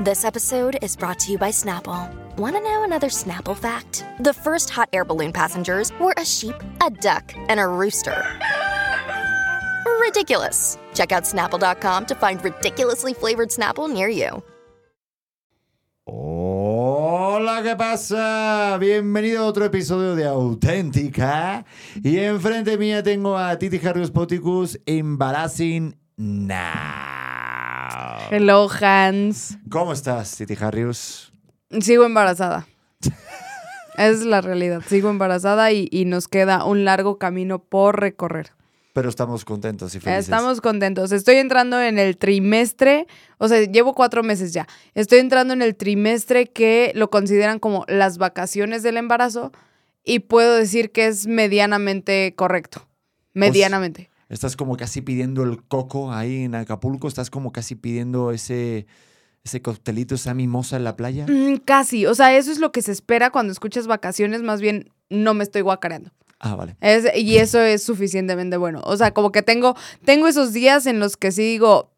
This episode is brought to you by Snapple. Want to know another Snapple fact? The first hot air balloon passengers were a sheep, a duck, and a rooster. Ridiculous. Check out snapple.com to find ridiculously flavored Snapple near you. Hola, ¿qué pasa? Bienvenido a otro episodio de Auténtica. Y enfrente mía tengo a Titi Harrius Poticus Embarrassing Now. Hello, Hans. ¿Cómo estás, Titi Harrius? Sigo embarazada. es la realidad. Sigo embarazada y, y nos queda un largo camino por recorrer. Pero estamos contentos y felices. Estamos contentos. Estoy entrando en el trimestre, o sea, llevo cuatro meses ya. Estoy entrando en el trimestre que lo consideran como las vacaciones del embarazo y puedo decir que es medianamente correcto. Medianamente. Estás como casi pidiendo el coco ahí en Acapulco, estás como casi pidiendo ese, ese coctelito, esa mimosa en la playa. Mm, casi, o sea, eso es lo que se espera cuando escuchas vacaciones, más bien no me estoy guacareando. Ah, vale. Es- y eso es suficientemente bueno. O sea, como que tengo, tengo esos días en los que sí digo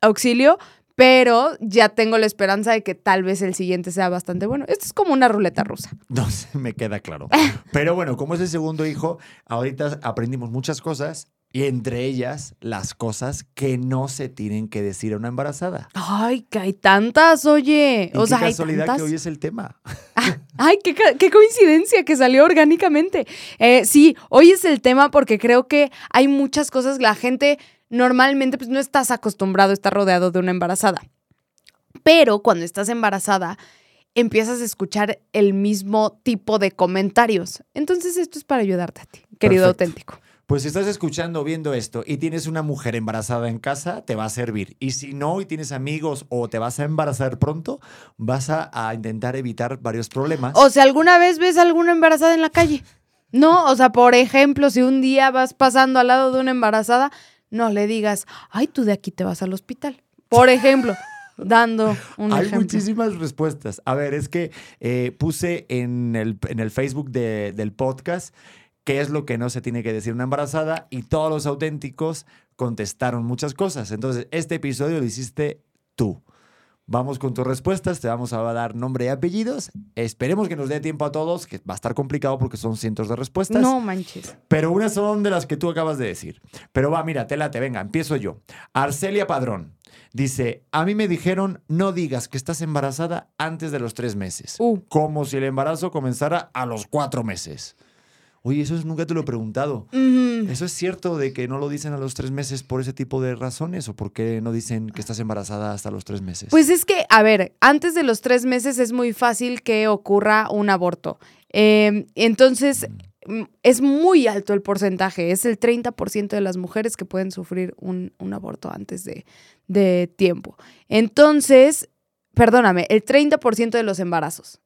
auxilio, pero ya tengo la esperanza de que tal vez el siguiente sea bastante bueno. Esto es como una ruleta rusa. No sé, me queda claro. Pero bueno, como es el segundo hijo, ahorita aprendimos muchas cosas y entre ellas las cosas que no se tienen que decir a una embarazada. Ay, que hay tantas, oye. Y O qué sea, hay casualidad tantas. que hoy es el tema. Ay, qué, qué coincidencia que salió orgánicamente. Eh, sí, hoy es el tema porque creo que hay muchas cosas. La gente normalmente pues, no estás acostumbrado a estar rodeado de una embarazada. Pero cuando estás embarazada, empiezas a escuchar el mismo tipo de comentarios. Entonces, esto es para ayudarte a ti, querido Perfecto. auténtico. Pues si estás escuchando viendo esto y tienes una mujer embarazada en casa, te va a servir. Y si no, y tienes amigos o te vas a embarazar pronto, vas a, a intentar evitar varios problemas. O si alguna vez ves a alguna embarazada en la calle. No, o sea, por ejemplo, si un día vas pasando al lado de una embarazada, no le digas, ay, tú de aquí te vas al hospital. Por ejemplo, dando un Hay ejemplo. muchísimas respuestas. A ver, es que eh, puse en el, en el Facebook de- del podcast qué es lo que no se tiene que decir una embarazada y todos los auténticos contestaron muchas cosas. Entonces, este episodio lo hiciste tú. Vamos con tus respuestas, te vamos a dar nombre y apellidos. Esperemos que nos dé tiempo a todos, que va a estar complicado porque son cientos de respuestas. No manches. Pero unas son de las que tú acabas de decir. Pero va, mira, te venga, empiezo yo. Arcelia Padrón dice: A mí me dijeron no digas que estás embarazada antes de los tres meses. Uh. Como si el embarazo comenzara a los cuatro meses. Oye, eso es- nunca te lo he preguntado. ¿Eso es cierto de que no lo dicen a los tres meses por ese tipo de razones? ¿O por qué no dicen que estás embarazada hasta los tres meses? Pues es que, a ver, antes de los tres meses es muy fácil que ocurra un aborto. Eh, entonces, mm, es muy alto el porcentaje. Es el 30% de las mujeres que pueden sufrir un, un aborto antes de, de tiempo. Entonces, perdóname, el 30% de los embarazos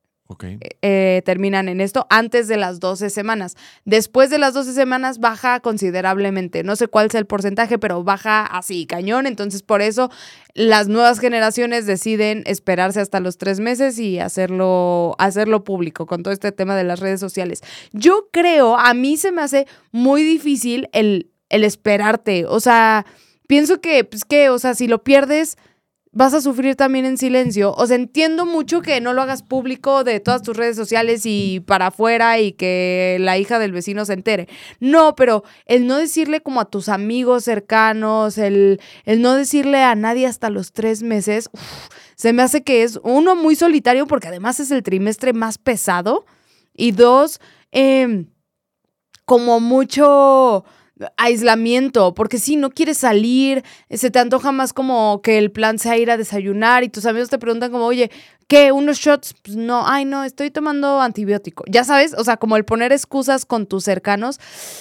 eh, terminan en esto antes de las 12 semanas. Después de las 12 semanas baja considerablemente. No sé cuál sea el porcentaje, pero baja así, cañón. Entonces, por eso las nuevas generaciones deciden esperarse hasta los tres meses y hacerlo, hacerlo público con todo este tema de las redes sociales. Yo creo, a mí se me hace muy difícil el, el esperarte. O sea, pienso que, pues que, o sea, si lo pierdes vas a sufrir también en silencio. O sea, entiendo mucho que no lo hagas público de todas tus redes sociales y para afuera y que la hija del vecino se entere. No, pero el no decirle como a tus amigos cercanos, el, el no decirle a nadie hasta los tres meses, se me hace que es uno muy solitario porque además es el trimestre más pesado y dos, em, como mucho aislamiento, porque si no quieres salir, eh, se te antoja más como que el plan sea ir a desayunar y tus amigos te preguntan como, oye, ¿qué? ¿Unos shots? Pues no, ay no, estoy tomando antibiótico. Ya sabes, o sea, como el poner excusas con tus cercanos,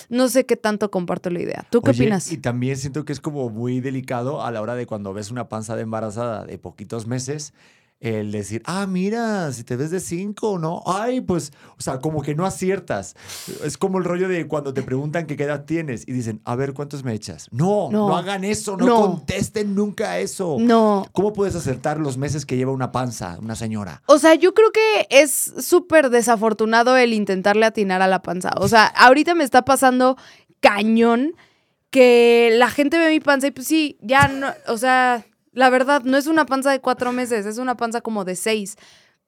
no sé qué tanto comparto la idea. ¿Tú qué Oye, opinas? Y también siento que es como muy delicado a la hora de cuando ves una panza de embarazada de poquitos meses, el decir, ah, mira, si te ves de cinco, ¿no? Ay, pues, o sea, como que no aciertas. Es como el rollo de cuando te preguntan qué edad tienes y dicen, a ver, ¿cuántos me echas? No, no, No. hagan eso, no, No. contesten nunca eso. No. ¿Cómo puedes acertar los meses que lleva una panza, una señora? O sea, yo creo que es súper desafortunado el intentarle atinar a la panza. O sea, ahorita me está pasando cañón que la gente ve mi panza y pues sí, ya no, o sea, la verdad, no es una panza de cuatro meses, es una panza como de seis.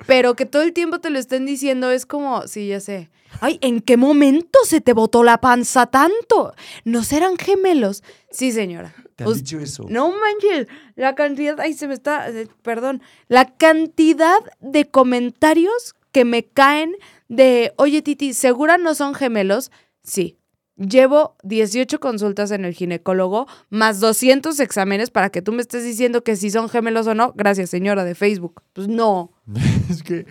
Pero que todo el tiempo te lo estén diciendo es como, sí, ya sé. Ay, ¿en qué momento se te botó la panza tanto? ¿No serán gemelos? Sí, señora. ¿Te han dicho eso? no manches, la cantidad, ay, se me está, eh, perdón, la cantidad de comentarios que me caen de, oye Titi, ¿segura no son gemelos? Sí. Llevo 18 consultas en el ginecólogo, más 200 exámenes para que tú me estés diciendo que si son gemelos o no. Gracias, señora de Facebook. Pues no. Es que,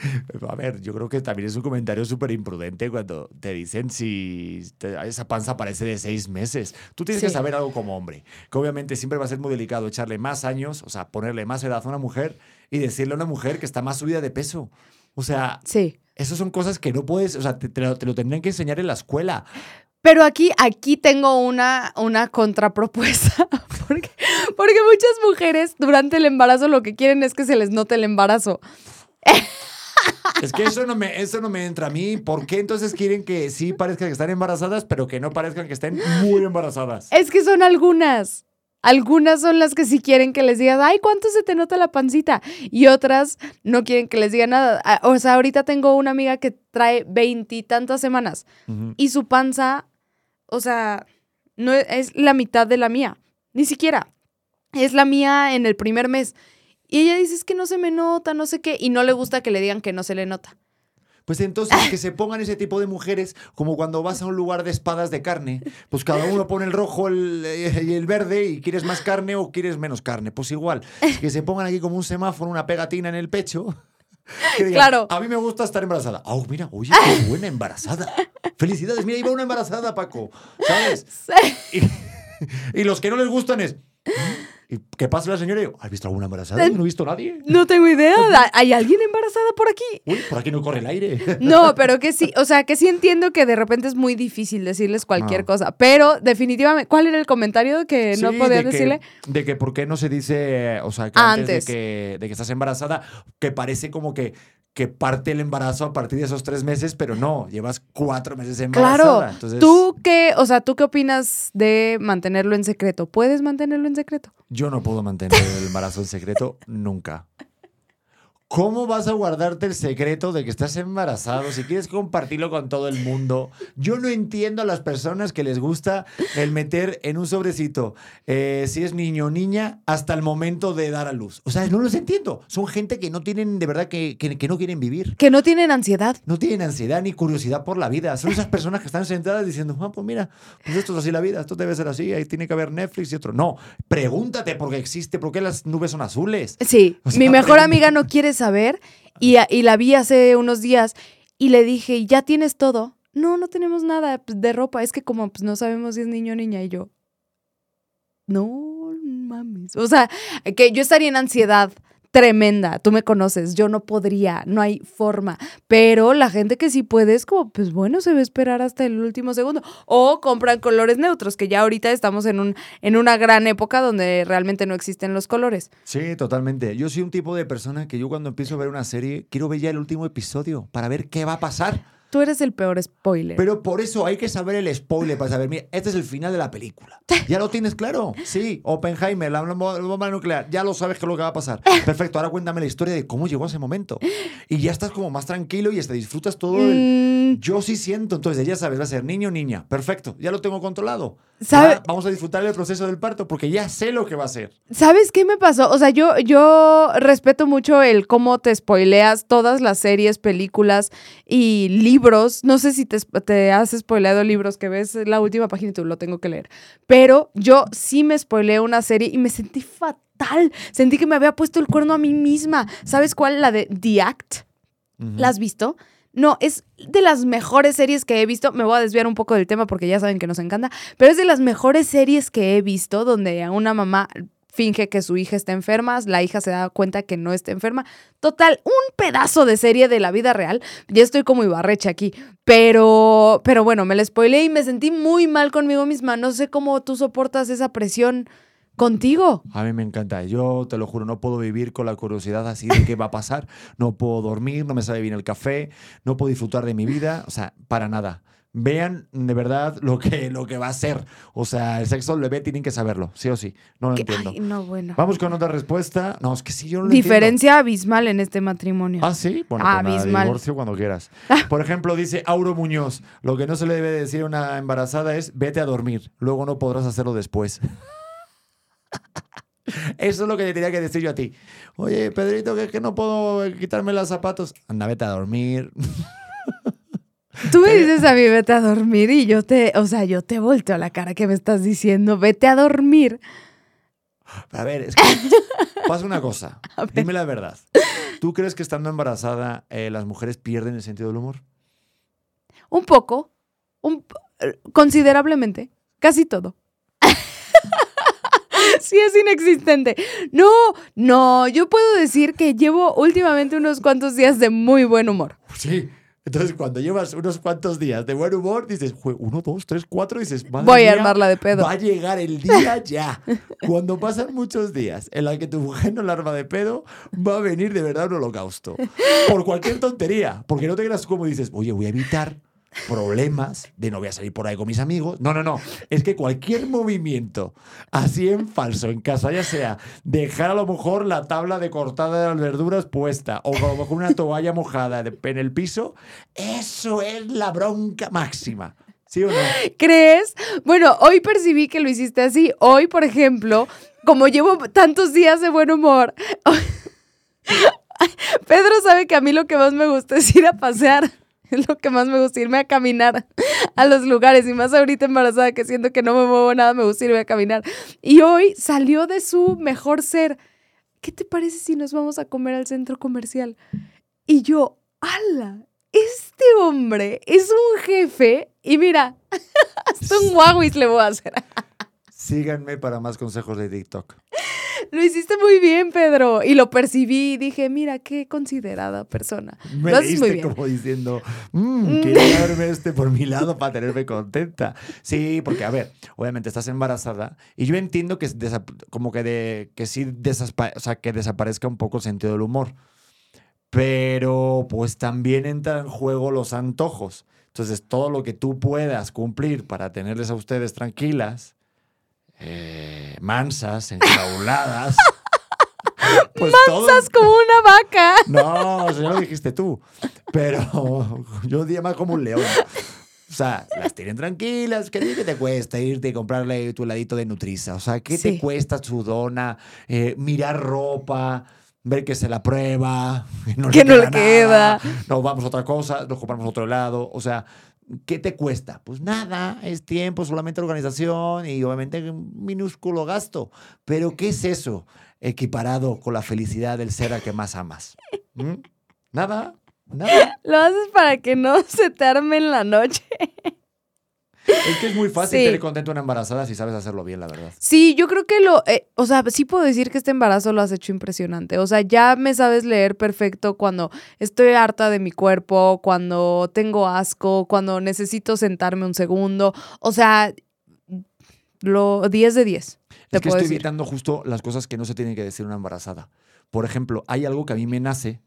a ver, yo creo que también es un comentario súper imprudente cuando te dicen si te- esa panza parece de seis meses. Tú tienes que saber algo como hombre, que obviamente siempre va a ser muy delicado echarle más años, o sea, ponerle más edad a una mujer y decirle a una mujer que está más subida de peso. O sea, Sí. esas son cosas que no puedes, o sea, te, te lo, te lo tendrían que enseñar en la escuela. Pero aquí, aquí tengo una, una contrapropuesta, porque, porque muchas mujeres durante el embarazo lo que quieren es que se les note el embarazo. Es que eso no me, eso no me entra a mí. ¿Por qué entonces quieren que sí parezcan que están embarazadas, pero que no parezcan que estén muy embarazadas? Es que son algunas. Algunas son las que sí quieren que les digas, ay, ¿cuánto se te nota la pancita? Y otras no quieren que les diga nada. Ah, O sea, ahorita tengo una amiga que trae veintitantas semanas y su panza, o sea, no es, es la mitad de la mía. Ni siquiera. Es la mía en el primer mes. Y ella dice, es que no se me nota, no sé qué. Y no le gusta que le digan que no se le nota. Pues entonces que se pongan ese tipo de mujeres, como cuando vas a un lugar de espadas de carne, pues cada uno pone el rojo el- eh, y el verde y quieres más carne o quieres menos carne. Pues igual, que se pongan aquí como un semáforo, una pegatina en el pecho. Que digan, Claro. A mí me gusta estar embarazada. Oh, mira, oye, qué buena embarazada. Felicidades, mira, iba una embarazada, Paco. ¿Sabes? Y, y los que no les gustan es... ¿Y qué pasa la señora? Y yo, ¿Has visto alguna embarazada? Yo no he visto a nadie. No tengo idea. ¿Hay alguien embarazada por aquí? Uy, por aquí no corre el aire. No, pero que sí, o sea, que sí entiendo que de repente es muy difícil decirles cualquier Ah. cosa, pero definitivamente, ¿cuál era el comentario que no Sí, podían de que- decirle? de que por qué no se dice, o sea, que antes, antes. De, que, de que estás embarazada, que parece como que, que parte el embarazo a partir de esos tres meses, pero no, llevas cuatro meses embarazada. Claro, Entonces, tú qué, o sea, ¿tú qué opinas de mantenerlo en secreto? ¿Puedes mantenerlo en secreto? yo no puedo mantener el embarazo en secreto nunca. ¿Cómo vas a guardarte el secreto de que estás embarazado si quieres compartirlo con todo el mundo? Yo no entiendo a las personas que les gusta el meter en un sobrecito eh, si es niño o niña hasta el momento de dar a luz. O sea, no los entiendo. Son gente que no tienen, de verdad, que, que- que no quieren vivir. Que no tienen ansiedad. No tienen ansiedad ni curiosidad por la vida. Son esas personas que están sentadas diciendo, ah, pues mira, pues esto es así la vida, esto debe ser así, ahí tiene que haber Netflix y otro. No, pregúntate por qué existe, por qué las nubes son azules. Sí, O sea, mi mejor amiga no quiere saber y, y la vi hace unos días y le dije, ¿ya tienes todo? No, no tenemos nada pues, de ropa. Es que como pues, no sabemos si es niño o niña y yo, no mames. O sea, que yo estaría en ansiedad tremenda. Tú me conoces, yo no podría, no hay forma. Pero la gente que sí puede es como, pues bueno, se va a esperar hasta el último segundo. O compran colores neutros, que ya ahorita estamos en, un, en una gran época donde realmente no existen los colores. Sí, totalmente. Yo soy un tipo de persona que yo cuando empiezo a ver una serie, quiero ver ya el último episodio para ver qué va a pasar. Tú eres el peor spoiler. Pero por eso hay que saber el spoiler para saber, mira, este es el final de la película. Ya lo tienes claro. Sí, Oppenheimer, la bomba nuclear, ya lo sabes qué es lo que va a pasar. Perfecto, ahora cuéntame la historia de cómo llegó a ese momento. Y ya estás como más tranquilo y hasta disfrutas todo el... Mm, Yo sí siento, entonces ya sabes, va a ser niño o niña. Perfecto, ya lo tengo controlado. ¿Sabe- Ya vamos a disfrutar el proceso del parto porque ya sé lo que va a ser. ¿Sabes qué me pasó? O sea, yo, yo respeto mucho el cómo te spoileas todas las series, películas y libros. No sé si te, te has spoileado libros que ves la última página y tú lo tengo que leer. Pero yo sí me spoileé una serie y me sentí fatal. Sentí que me había puesto el cuerno a mí misma. ¿Sabes cuál? La de The Act. Ujú. ¿La has visto? No, es de las mejores series que he visto. Me voy a desviar un poco del tema porque ya saben que nos encanta. Pero es de las mejores series que he visto donde a una mamá finge que su hija está enferma, la hija se da cuenta que no está enferma. Total, un pedazo de serie de la vida real. Ya estoy como Ibarreche aquí, pero, pero bueno, me la spoileé y me sentí muy mal conmigo misma. No sé cómo tú soportas esa presión contigo. A mí me encanta. Yo te lo juro, no puedo vivir con la curiosidad así de qué va a pasar. No puedo dormir, no me sabe bien el café, no puedo disfrutar de mi vida. O sea, para nada. Vean de verdad lo que, lo que va a ser. O sea, el sexo bebé tienen que saberlo, sí o sí. No lo entiendo. Ay, no, bueno. Vamos con otra respuesta. No, es que sí, yo no lo Diferencia abismal en este matrimonio. entiendo. Ah, sí. Bueno, pues nada, Abismal. divorcio cuando quieras. Por ejemplo, dice Auro Muñoz: Lo que no se le debe decir a una embarazada es vete a dormir. Luego no podrás hacerlo después. Eso es lo que le tenía que decir yo a ti. Oye, Pedrito, que, que no puedo quitarme los zapatos. Anda, vete a dormir. Tú me dices a mí, vete a dormir y yo te, o sea, yo te volteo la cara que me estás diciendo, vete a dormir. A ver, es que pasa una cosa. Dime la verdad. ¿Tú crees que estando embarazada eh, las mujeres pierden el sentido del humor? Un poco, un, considerablemente, casi todo. sí es inexistente. No, no, yo puedo decir que llevo últimamente unos cuantos días de muy buen humor. Sí. Entonces, cuando llevas unos cuantos días de buen humor, dices, "Jue, uno, dos, tres, cuatro, dices, madre Voy a mía, armarla de pedo. Va a llegar el día ya. Cuando pasan muchos días en los que tu mujer no la arma de pedo, va a venir de verdad un holocausto. Por cualquier tontería. Porque no te creas como dices, oye, voy a evitar problemas de no voy a salir por ahí con mis amigos. No, no, no. Es que cualquier movimiento así en falso en casa, ya sea dejar a lo mejor la tabla de cortada de las verduras puesta o a lo mejor una toalla mojada en el piso, eso es la bronca máxima. ¿Sí o no? ¿Crees? Bueno, hoy percibí que lo hiciste así. Hoy, por ejemplo, como llevo tantos días de buen humor, Pedro sabe que a mí lo que más me gusta es ir a pasear. Es lo que más me gusta, irme a caminar a los lugares. Y más ahorita embarazada que siento que no me muevo nada, me gusta irme a caminar. Y hoy salió de su mejor ser. ¿Qué te parece si nos vamos a comer al centro comercial? Y yo, ¡ala! Este hombre es un jefe. Y mira, hasta un le voy a hacer. Síganme para más consejos de TikTok. Lo hiciste muy bien, Pedro. Y lo percibí y dije, mira, qué considerada persona. Me lo haces muy bien. como diciendo, "Mm, quería darme este por mi lado para tenerme contenta. Sí, porque a ver, obviamente estás embarazada y yo entiendo que como que de que sí o sea, que desaparezca un poco el sentido del humor. Pero pues también entran en juego los antojos. Entonces, todo lo que tú puedas cumplir para tenerles a ustedes tranquilas, eh, mansas, enjauladas. pues todo- Estás como una vaca. no, eso ya lo dijiste tú. Pero yo diría más como un león. O sea, las tienen tranquilas. ¿Qué, te cuesta irte y comprarle tu heladito de Nutriza? O sea, ¿qué Sí. te cuesta su dona? Eh, mirar ropa, ver que se la prueba, no Que no le nada, queda. Nos vamos a otra cosa, nos compramos otro helado. O sea, ¿qué te cuesta? Pues nada, es tiempo, solamente organización y obviamente un minúsculo gasto. Pero ¿qué es eso equiparado con la felicidad del ser al que más amas? ¿Mm? Nada, nada. Lo haces para que no se te arme en la noche. Es que es muy fácil Sí. tener contento a una embarazada si sabes hacerlo bien, la verdad. Sí, yo creo que lo, eh, o sea, sí puedo decir que este embarazo lo has hecho impresionante. O sea, ya me sabes leer perfecto cuando estoy harta de mi cuerpo, cuando tengo asco, cuando necesito sentarme un segundo. O sea, lo 10 de 10. Te Es que estoy decir. evitando justo las cosas que no se tienen que decir una embarazada. Por ejemplo, hay algo que a mí me nace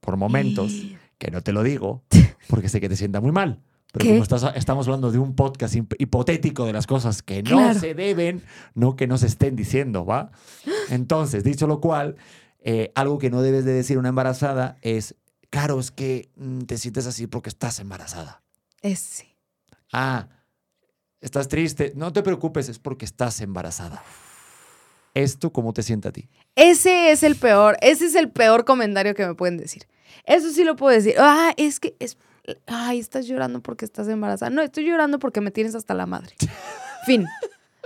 por momentos, que no te lo digo, porque sé que te sienta muy mal. Pero ¿Qué? como estás- estamos hablando de un podcast hip- hipotético de las cosas que no Claro. se deben, no que no se estén diciendo, ¿va? Entonces, dicho lo cual, eh, algo que no debes de decir a una embarazada es, Caro, es que mm, te sientes así porque estás embarazada. Ese. Ah, estás triste. No te preocupes, es porque estás embarazada. ¿Esto cómo te sienta a ti? Ese es el peor, ese es el peor comentario que me pueden decir. Eso sí lo puedo decir. Ah, es que es ay, estás llorando porque estás embarazada. No, estoy llorando porque me tienes hasta la madre. fin.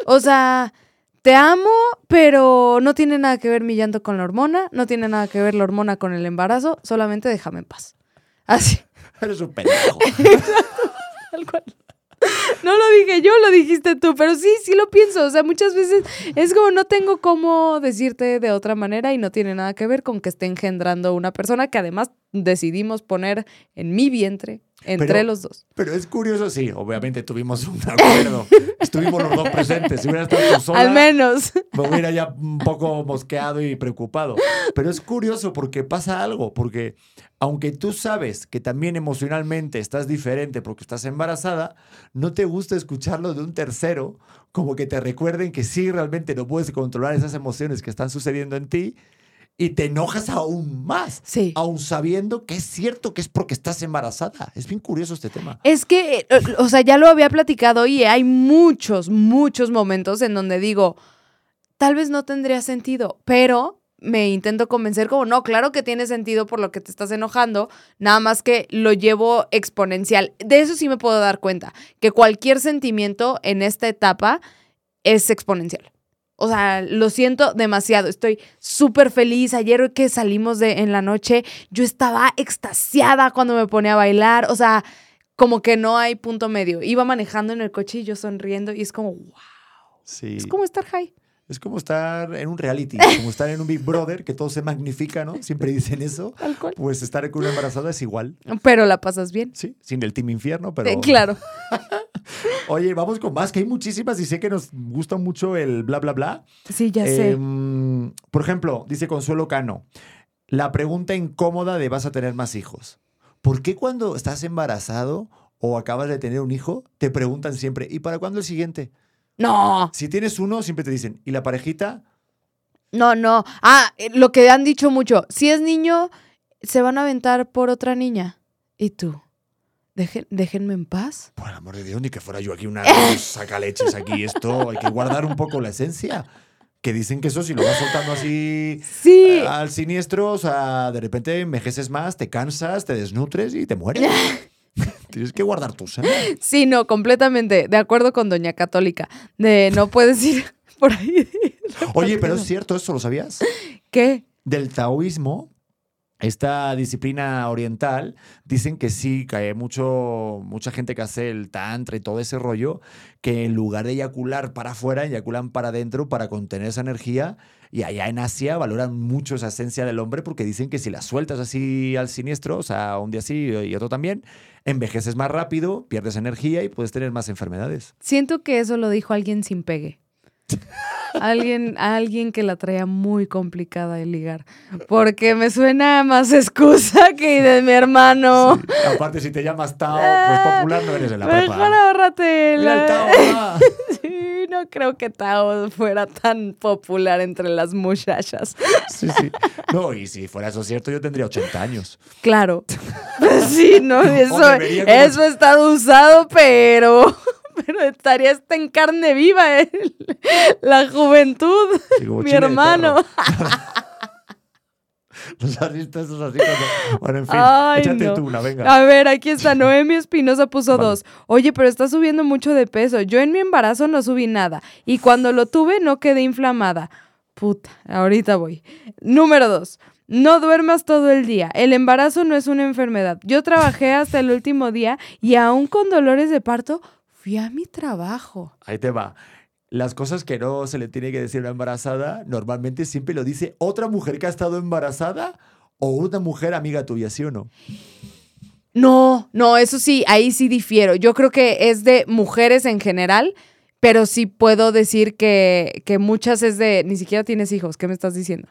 O sea, te amo, pero no tiene nada que ver mi llanto con la hormona, no tiene nada que ver la hormona con el embarazo, solamente déjame en paz. Así, Eres un pendejo. tal cual. No lo dije yo, lo dijiste tú, pero sí, sí lo pienso. O sea, muchas veces es como no tengo cómo decirte de otra manera y no tiene nada que ver con que esté engendrando una persona que además decidimos poner en mi vientre entre Pero- los dos. Pero es curioso, sí, obviamente tuvimos un acuerdo. Estuvimos los dos presentes. Si hubiera estado sola, Al menos. me hubiera ya un poco mosqueado y preocupado. Pero es curioso porque pasa algo, porque aunque tú sabes que también emocionalmente estás diferente porque estás embarazada, no te gusta escucharlo de un tercero, como que te recuerden que sí, realmente no puedes controlar esas emociones que están sucediendo en ti y te enojas aún más, Sí. aún sabiendo que es cierto que es porque estás embarazada. Es bien curioso este tema. Es que, eh, o sea, ya lo había platicado y hay muchos, muchos momentos en donde digo, tal vez no tendría sentido, pero me intento convencer como, no, claro que tiene sentido por lo que te estás enojando, nada más que lo llevo exponencial. De eso sí me puedo dar cuenta, que cualquier sentimiento en esta etapa es exponencial. O sea, lo siento demasiado. Estoy súper feliz. Ayer que salimos de en la noche, yo estaba extasiada cuando me ponía a bailar. O sea, como que no hay punto medio. Iba manejando en el coche y yo sonriendo y es como, wow, Sí. es como estar high. Es como estar en un reality, como estar en un Big Brother, que todo se magnifica, ¿no? Siempre dicen eso. Tal cual. Pues estar con una embarazada es igual. Pero la pasas bien. Sí, sin el Team Infierno, pero. Eh, claro. Oye, vamos con más, que hay muchísimas y sé que nos gusta mucho el bla, bla, bla. Sí, ya sé. Em, por ejemplo, dice Consuelo Cano, la pregunta incómoda de vas a tener más hijos. ¿Por qué cuando estás embarazado o acabas de tener un hijo, te preguntan siempre, ¿y para cuándo el siguiente? No, Si tienes uno, siempre te dicen, ¿y la parejita? no, no. Ah, eh, lo que han dicho mucho. Si es niño, se van a aventar por otra niña. ¿Y tú? Dejen- déjenme en paz. Por el amor de Dios, ni que fuera yo aquí una saca leches aquí. Esto hay que guardar un poco la esencia. Que dicen que eso si lo vas soltando así Sí. eh, al siniestro, o sea, de repente envejeces más, te cansas, te desnutres y te mueres. Tienes que guardar tu sangre. Sí, no, completamente. De acuerdo con Doña Católica. De no puedes ir por ahí. Oye, pero es cierto, ¿eso lo sabías? ¿Qué? Del taoísmo, esta disciplina oriental, dicen que sí, que hay mucho, mucha gente que hace el tantra y todo ese rollo, que en lugar de eyacular para afuera, eyaculan para adentro para contener esa energía. Y allá en Asia valoran mucho esa esencia del hombre porque dicen que si la sueltas así al siniestro, o sea, un día sí y otro también, envejeces más rápido, pierdes energía y puedes tener más enfermedades. Siento que eso lo dijo alguien sin pegue. Alguien, alguien que la traía muy complicada de ligar. Porque me suena más excusa que de mi hermano. Sí. Aparte, si te llamas Tao, pues popular no eres de la Mejor prepa. ahórrate la- Tao, ah. Sí, no creo que Tao fuera tan popular entre las muchachas. Sí, sí. No, y si fuera eso cierto, yo tendría 80 años. Claro. Pues sí, no, eso, eso está usado, pero, pero estaría hasta en carne viva ¿eh? la juventud. Sí, Mi hermano. Los artistas esos así cuando... Bueno, en fin, Ay, échate no. tú una, venga. A ver, aquí está. Noemi Espinosa puso Vale. dos. Oye, pero está subiendo mucho de peso. Yo en mi embarazo no subí nada. Y cuando lo tuve no quedé inflamada. Puta, ahorita voy. Número dos. No duermas todo el día. El embarazo no es una enfermedad. Yo trabajé hasta el último día y aún con dolores de parto fui a mi trabajo. Ahí te va. Las cosas que no se le tiene que decir a una embarazada, normalmente siempre lo dice otra mujer que ha estado embarazada o una mujer amiga tuya, ¿sí o no? No, no, eso sí, ahí sí difiero. Yo creo que es de mujeres en general, pero sí puedo decir que, que muchas es de, ni siquiera tienes hijos, ¿qué me estás diciendo?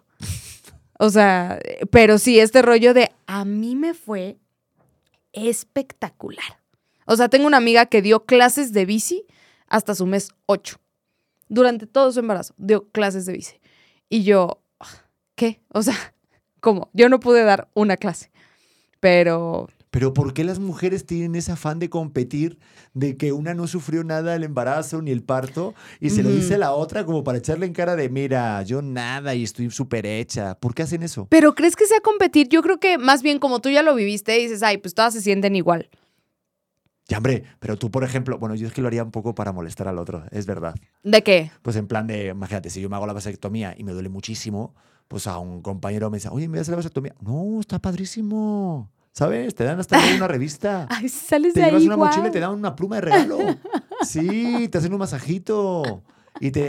O sea, pero sí, este rollo de, a mí me fue espectacular. O sea, tengo una amiga que dio clases de bici hasta su mes 8. Durante todo su embarazo dio clases de bici. Y yo, ¿qué? O sea, ¿cómo? Yo no pude dar una clase. Pero Pero ¿por qué las mujeres tienen ese afán de competir de que una no sufrió nada del embarazo ni el parto y se lo dice la otra como para echarle en cara de, mira, yo nada y estoy súper hecha? ¿Por qué hacen eso? Pero ¿crees que sea competir? Yo creo que más bien como tú ya lo viviste dices, ay, pues todas se sienten igual. Ya, hombre, pero tú, por ejemplo, bueno, yo es que lo haría un poco para molestar al otro, es verdad. ¿De qué? Pues en plan de, imagínate, si yo me hago la vasectomía y me duele muchísimo, pues a un compañero me dice, oye, ¿me das la vasectomía? No, está padrísimo. ¿Sabes? Te dan hasta una revista. Ay, sales te de llevas ahí, una guau. mochila y te dan una pluma de regalo. Sí, te hacen un masajito. Y te,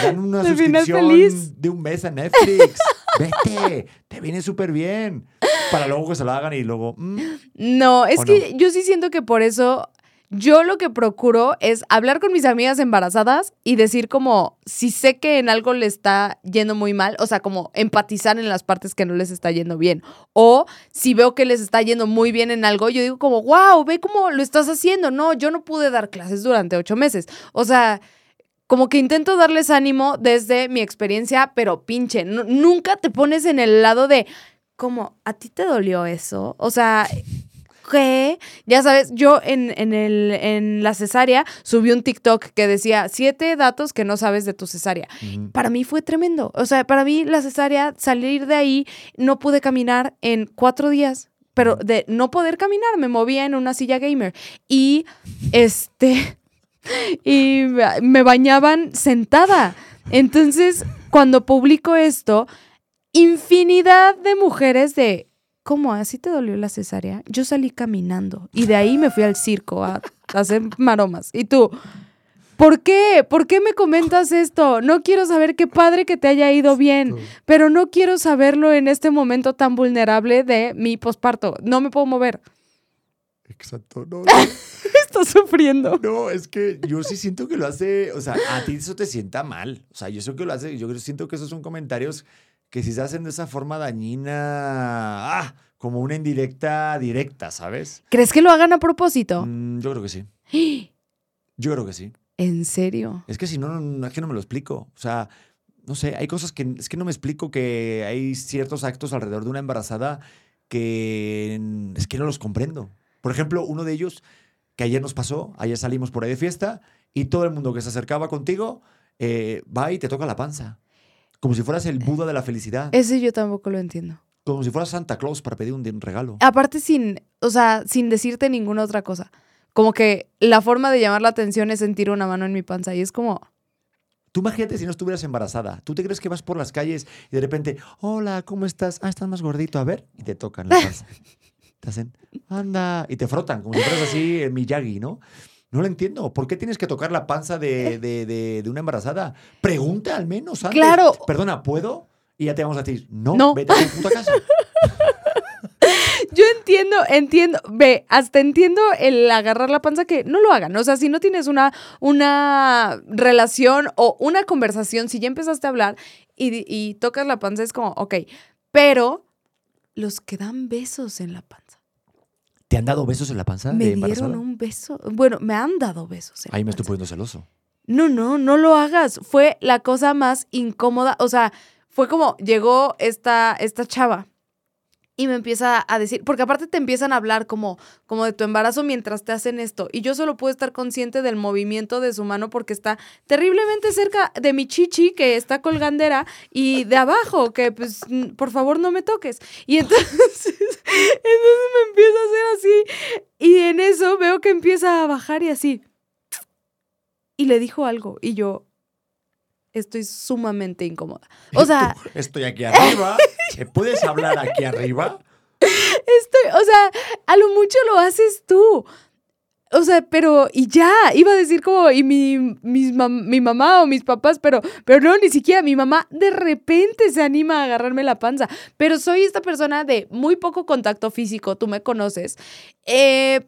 te dan una suscripción feliz. de un mes a Netflix. Vete, te viene súper bien. Para luego que se lo hagan y luego. mm, No, es ¿O que yo sí siento que por eso yo lo que procuro es hablar con mis amigas embarazadas y decir como si sé que en algo le está yendo muy mal, o sea, como empatizar en las partes que no les está yendo bien. O si veo que les está yendo muy bien en algo, yo digo como, wow, ve cómo lo estás haciendo. No, yo no pude dar clases durante ocho meses. O sea, como que intento darles ánimo desde mi experiencia, pero pinche, nu- nunca te pones en el lado de, como, ¿a ti te dolió eso? O sea, ¿qué? Ya sabes, yo en, en, el, en la cesárea subí un TikTok que decía siete datos que no sabes de tu cesárea. Para mí fue tremendo. O sea, para mí la cesárea, salir de ahí, no pude caminar en cuatro días. Pero de no poder caminar, me movía en una silla gamer. Y este. Y me bañaban sentada. Entonces, cuando publico esto, infinidad de mujeres de. ¿Cómo? ¿Así te dolió la cesárea? Yo salí caminando y de ahí me fui al circo a, a hacer maromas. Y tú, ¿por qué? ¿Por qué me comentas esto? No quiero saber qué padre que te haya ido bien, pero no quiero saberlo en este momento tan vulnerable de mi posparto. No me puedo mover. Exacto. No, Estás sufriendo. No, es que yo sí siento que lo hace, o sea, a ti eso te sienta mal. O sea, yo sé que lo hace, yo siento que esos son comentarios que si se hacen de esa forma dañina, ah, como una indirecta directa, ¿sabes? ¿Crees que lo hagan a propósito? Mm, yo creo que sí. Yo creo que sí. ¿En serio? Es que si no, no, no, es que no me lo explico. O sea, no sé, hay cosas que es que no me explico que hay ciertos actos alrededor de una embarazada que es que no los comprendo. Por ejemplo, uno de ellos que ayer nos pasó, ayer salimos por ahí de fiesta y todo el mundo que se acercaba contigo eh, va y te toca la panza. Como si fueras el Buda de la felicidad. Ese yo tampoco lo entiendo. Como si fueras Santa Claus para pedir un, un regalo. Aparte sin, o sea, sin decirte ninguna otra cosa. Como que la forma de llamar la atención es sentir una mano en mi panza y es como, Tú imagínate si no estuvieras embarazada. ¿Tú te crees que vas por las calles y de repente, hola, ¿cómo estás? Ah, estás más gordito. A ver. Y te tocan la panza. Te hacen, anda. Y te frotan, como si fueras así en Miyagi, ¿no? No lo entiendo. ¿Por qué tienes que tocar la panza de, de- de- de una embarazada? Pregunta al menos antes. Claro. Perdona, ¿puedo? Y ya te vamos a decir, no, No. vete a tu puta casa. Yo entiendo, entiendo, ve, hasta entiendo el agarrar la panza que no lo hagan. O sea, si no tienes una, una relación o una conversación, si ya empezaste a hablar y, y tocas la panza, es como, ok, pero los que dan besos en la panza. ¿Te han dado besos en la panza Me de dieron un beso. Bueno, me han dado besos. En Ahí la me estoy panza. poniendo celoso. No, no, no lo hagas. Fue la cosa más incómoda. O sea, fue como llegó esta, esta chava y me empieza a decir, porque aparte te empiezan a hablar como, como de tu embarazo mientras te hacen esto. Y yo solo puedo estar consciente del movimiento de su mano porque está terriblemente cerca de mi chichi, que está colgandera, y de abajo, que pues, por favor no me toques. Y entonces, entonces me empieza a hacer así. Y en eso veo que empieza a bajar y así y le dijo algo y yo estoy sumamente incómoda. O sea, Esto- estoy aquí arriba. ¿Me puedes hablar aquí arriba? estoy, o sea, a lo mucho lo haces tú. O sea, pero, y ya, iba a decir como, y mi, mis mam- mi mamá o mis papás, pero, pero no, ni siquiera mi mamá de repente se anima a agarrarme la panza. Pero soy esta persona de muy poco contacto físico, tú me conoces. Eh,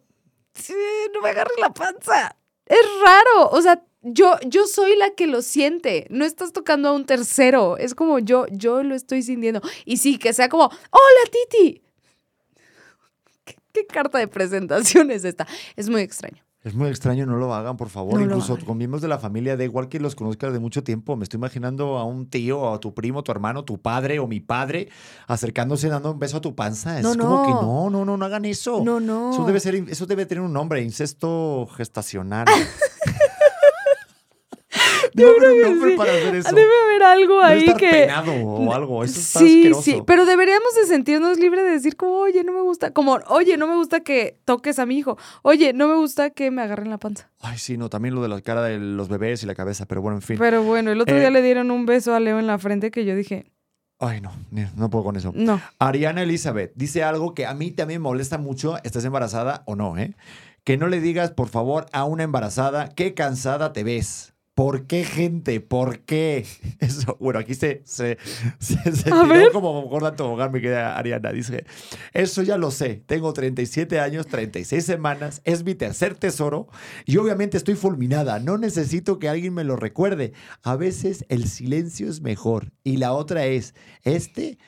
sí, no me agarres la panza. Es raro, o sea, yo, yo soy la que lo siente, no estás tocando a un tercero, es como yo, yo lo estoy sintiendo. Y sí, que sea como, hola Titi. ¿Qué, qué carta de presentación es esta? Es muy extraño. Es muy extraño, no lo hagan, por favor. No Incluso con miembros de la familia, da igual que los conozcas de mucho tiempo. Me estoy imaginando a un tío, a tu primo, tu hermano, tu padre o mi padre acercándose dando un beso a tu panza. Es No, como que no. no, no, no, no hagan eso. No, no. Eso debe, ser, eso debe tener un nombre, incesto gestacional. debe haber un nombre para hacer eso. Debe haber algo Debe ahí estar que... penado o algo. Eso está sí, asqueroso. sí, pero deberíamos de sentirnos libres de decir como, oye, no me gusta, como, oye, no me gusta que toques a mi hijo, oye, no me gusta que me agarren la panza. Ay, sí, no, también lo de la cara de los bebés y la cabeza, pero bueno, en fin. Pero bueno, el otro Eh, día le dieron un beso a Leo en la frente que yo dije, Ay, no, no puedo con eso. No. Ariana Elizabeth dice algo que a mí también me molesta mucho, estás embarazada o no, ¿eh? Que no le digas, por favor, a una embarazada, qué cansada te ves. ¿Por qué, gente? ¿Por qué? Eso, bueno, aquí se, se, se, se tiró ver. como gorda tobogán, mi querida Ariana. Dice, eso ya lo sé. Tengo 37 años, 36 semanas, es mi tercer tesoro y obviamente estoy fulminada. No necesito que alguien me lo recuerde. A veces el silencio es mejor. Y la otra es, este,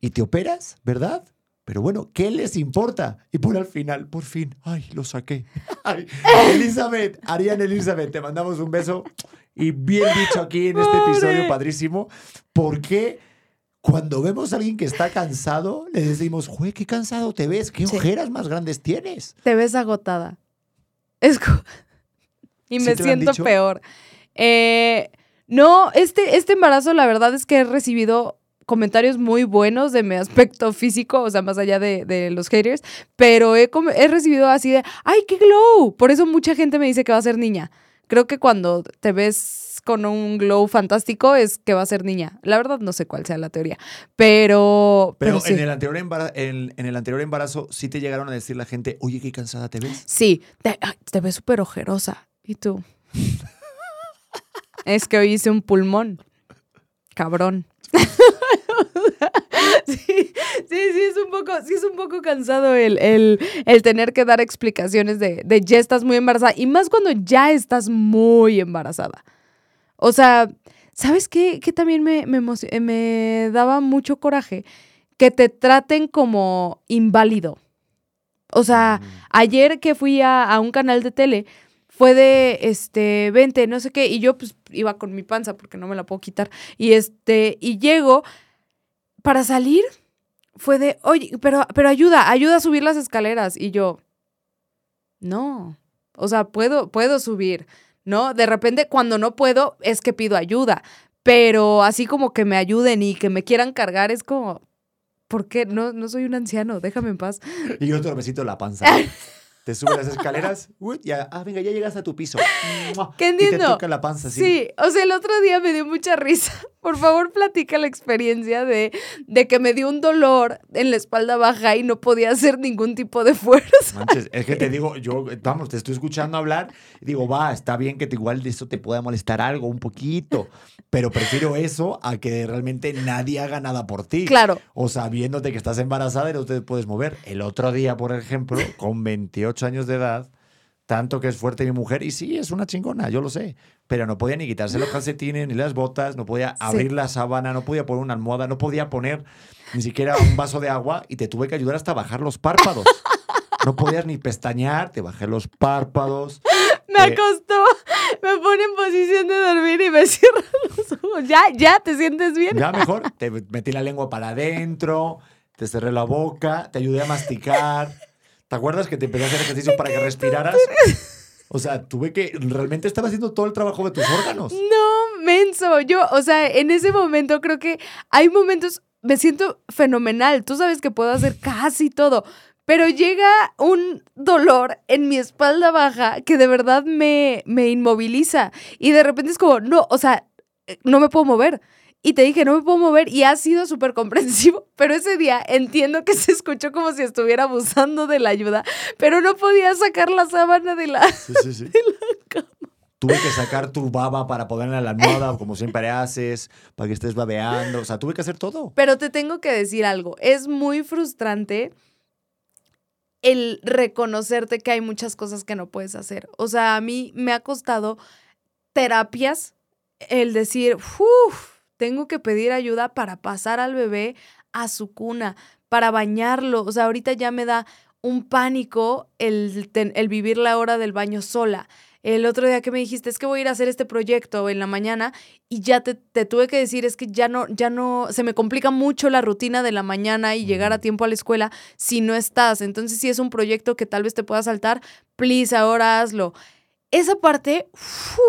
y te operas, ¿verdad? Pero bueno, ¿qué les importa? Y por al final, por fin, ay, lo saqué. Ay, Elizabeth, Ariana Elizabeth, te mandamos un beso. Y bien dicho aquí en este episodio padrísimo, porque cuando vemos a alguien que está cansado, le decimos, güey, qué cansado te ves, qué Sí. ojeras más grandes tienes. Te ves agotada. Es y ¿Sí me han siento peor. Eh, no, este, este embarazo, la verdad es que he recibido comentarios muy buenos de mi aspecto físico, o sea, más allá de, de los haters, pero he, he recibido así de, ¡ay, qué glow! Por eso mucha gente me dice que va a ser niña. Creo que cuando te ves con un glow fantástico es que va a ser niña. La verdad no sé cuál sea la teoría, pero... Pero, sí. en, el anterior embarazo, en, en el anterior embarazo, sí te llegaron a decir la gente, oye, qué cansada te ves. Sí, te, ay, te ves súper ojerosa. ¿Y tú? es que hoy hice un pulmón. Cabrón. sí, sí, sí, es un poco, sí es un poco cansado el, el- el tener que dar explicaciones de, de ya estás muy embarazada. Y más cuando ya estás muy embarazada. O sea, ¿sabes qué? Que también me, me, eh, me daba mucho coraje que te traten como inválido. O sea, ayer que fui a, a un canal de tele, fue de, este, vente, no sé qué, y yo pues iba con mi panza porque no me la puedo quitar. Y este, y llego para salir, fue de, oye, pero, pero ayuda, ayuda a subir las escaleras. Y yo, no, o sea, puedo, puedo subir, ¿no? De repente, cuando no puedo, es que pido ayuda. Pero así como que me ayuden y que me quieran cargar, es como, ¿por qué? No, no soy un anciano, déjame en paz. Y otro besito la panza. Te sube las escaleras, ya, ah, venga, ya llegas a tu piso. ¿Qué Y te entiendo? toca la panza, sí. Sí, o sea, el otro día me dio mucha risa. Por favor, platica la experiencia de, de que me dio un dolor en la espalda baja y no podía hacer ningún tipo de fuerza. Manches, es que te digo, yo, vamos, te estoy escuchando hablar y digo, va, está bien que te, igual de eso te pueda molestar algo, un poquito, pero prefiero eso a que realmente nadie haga nada por ti. Claro. O sabiéndote que estás embarazada y no te puedes mover. El otro día, por ejemplo, con 28 años de edad, tanto que es fuerte mi mujer, y sí, es una chingona, yo lo sé, pero no podía ni quitarse los calcetines ni las botas, no podía abrir la sábana, no podía poner una almohada, no podía poner ni siquiera un vaso de agua y te tuve que ayudar hasta bajar los párpados. No podías ni pestañear, te bajé los párpados. Me Eh, acostó, me pone en posición de dormir y me cierra los ojos. Ya, ya, ¿te sientes bien? Ya mejor, te metí la lengua para adentro, te cerré la boca, te ayudé a masticar. ¿Te acuerdas que te empecé a hacer ejercicios para que respiraras? O sea, tuve que. Realmente estaba haciendo todo el trabajo de tus órganos. No, menso. Yo, o sea, en ese momento creo que hay momentos, me siento fenomenal. Tú sabes que puedo hacer casi todo. Pero llega un dolor en mi espalda baja que de verdad me, me inmoviliza. Y de repente es como, no, o sea, eh, no me puedo mover. Y te dije, no me puedo mover y ha sido súper comprensivo, pero ese día entiendo que se escuchó como si estuviera abusando de la ayuda, pero no podía sacar la sábana de la... Sí, sí, sí. Tuve que sacar tu baba para ponerla en la almohada, como siempre haces, para que estés babeando. O sea, tuve que hacer todo. Pero te tengo que decir algo, es muy frustrante el reconocerte que hay muchas cosas que no puedes hacer. O sea, a mí me ha costado terapias el decir, uff, tengo que pedir ayuda para pasar al bebé a su cuna, para bañarlo. O sea, ahorita ya me da un pánico el, el vivir la hora del baño sola. El otro día que me dijiste, es que voy a ir a hacer este proyecto en la mañana y ya te, te tuve que decir, es que ya no, ya no, se me complica mucho la rutina de la mañana y llegar a tiempo a la escuela si no estás. Entonces, si es un proyecto que tal vez te pueda saltar, please, ahora hazlo. Esa parte,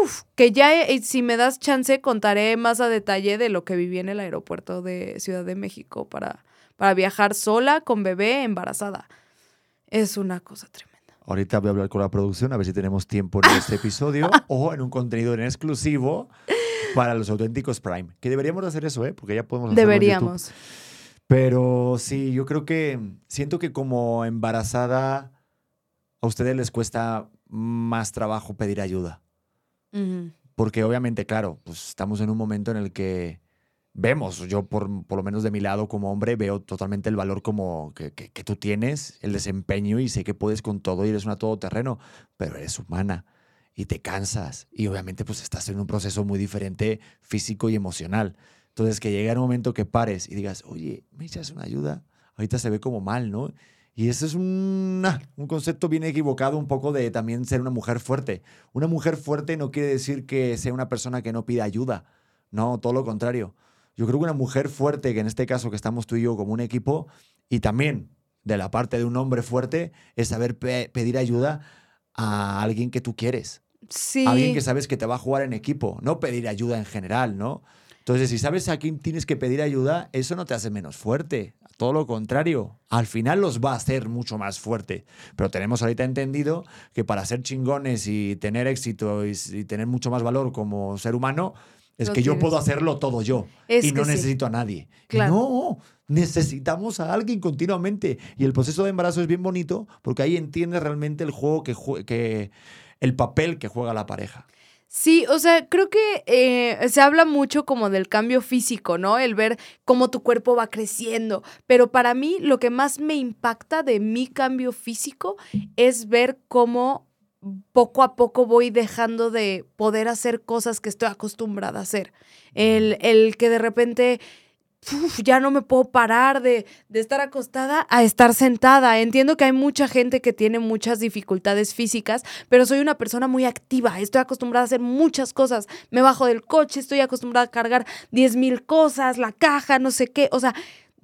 uf, que ya eh, si me das chance contaré más a detalle de lo que viví en el aeropuerto de Ciudad de México para, para viajar sola con bebé embarazada. Es una cosa tremenda. Ahorita voy a hablar con la producción a ver si tenemos tiempo en este episodio o en un contenido en exclusivo para los auténticos Prime. Que deberíamos de hacer eso, ¿eh? Porque ya podemos hacerlo en YouTube. Deberíamos. Pero sí, yo creo que siento que como embarazada a ustedes les cuesta más trabajo pedir ayuda. Porque obviamente, claro, pues estamos en un momento en el que vemos, yo por, por lo menos de mi lado como hombre, veo totalmente el valor como que, que- que tú tienes, el desempeño y sé que puedes con todo y eres una todoterreno, pero eres humana y te cansas y obviamente pues estás en un proceso muy diferente físico y emocional. Entonces que llegue el momento que pares y digas, oye, ¿me echas una ayuda? Ahorita se ve como mal, ¿no? Y eso es un, ah, un concepto bien equivocado un poco de también ser una mujer fuerte. Una mujer fuerte no quiere decir que sea una persona que no pida ayuda. No, todo lo contrario. Yo creo que una mujer fuerte, que en este caso que estamos tú y yo como un equipo, y también de la parte de un hombre fuerte, es saber pe- pedir ayuda a alguien que tú quieres. Sí. Alguien que sabes que te va a jugar en equipo, no pedir ayuda en general, ¿no? Entonces, si sabes a quién tienes que pedir ayuda, eso no te hace menos fuerte. Todo lo contrario. Al final los va a hacer mucho más fuerte. Pero tenemos ahorita entendido que para ser chingones y tener éxito y, tener mucho más valor como ser humano, es Lo que yo puedo hacerlo todo yo. Es y no sí. necesito a nadie. Claro. No, necesitamos a alguien continuamente. Y el proceso de embarazo es bien bonito porque ahí entiendes realmente el juego que, que el papel que juega la pareja. Sí, o sea, creo que eh, se habla mucho como del cambio físico, ¿no? El ver cómo tu cuerpo va creciendo. Pero para mí lo que más me impacta de mi cambio físico es ver cómo poco a poco voy dejando de poder hacer cosas que estoy acostumbrada a hacer. El, el que de repente ya no me puedo parar de, de estar acostada a estar sentada. Entiendo que hay mucha gente que tiene muchas dificultades físicas, pero soy una persona muy activa. Estoy acostumbrada a hacer muchas cosas. Me bajo del coche, estoy acostumbrada a cargar 10 mil cosas, la caja, no sé qué. O sea,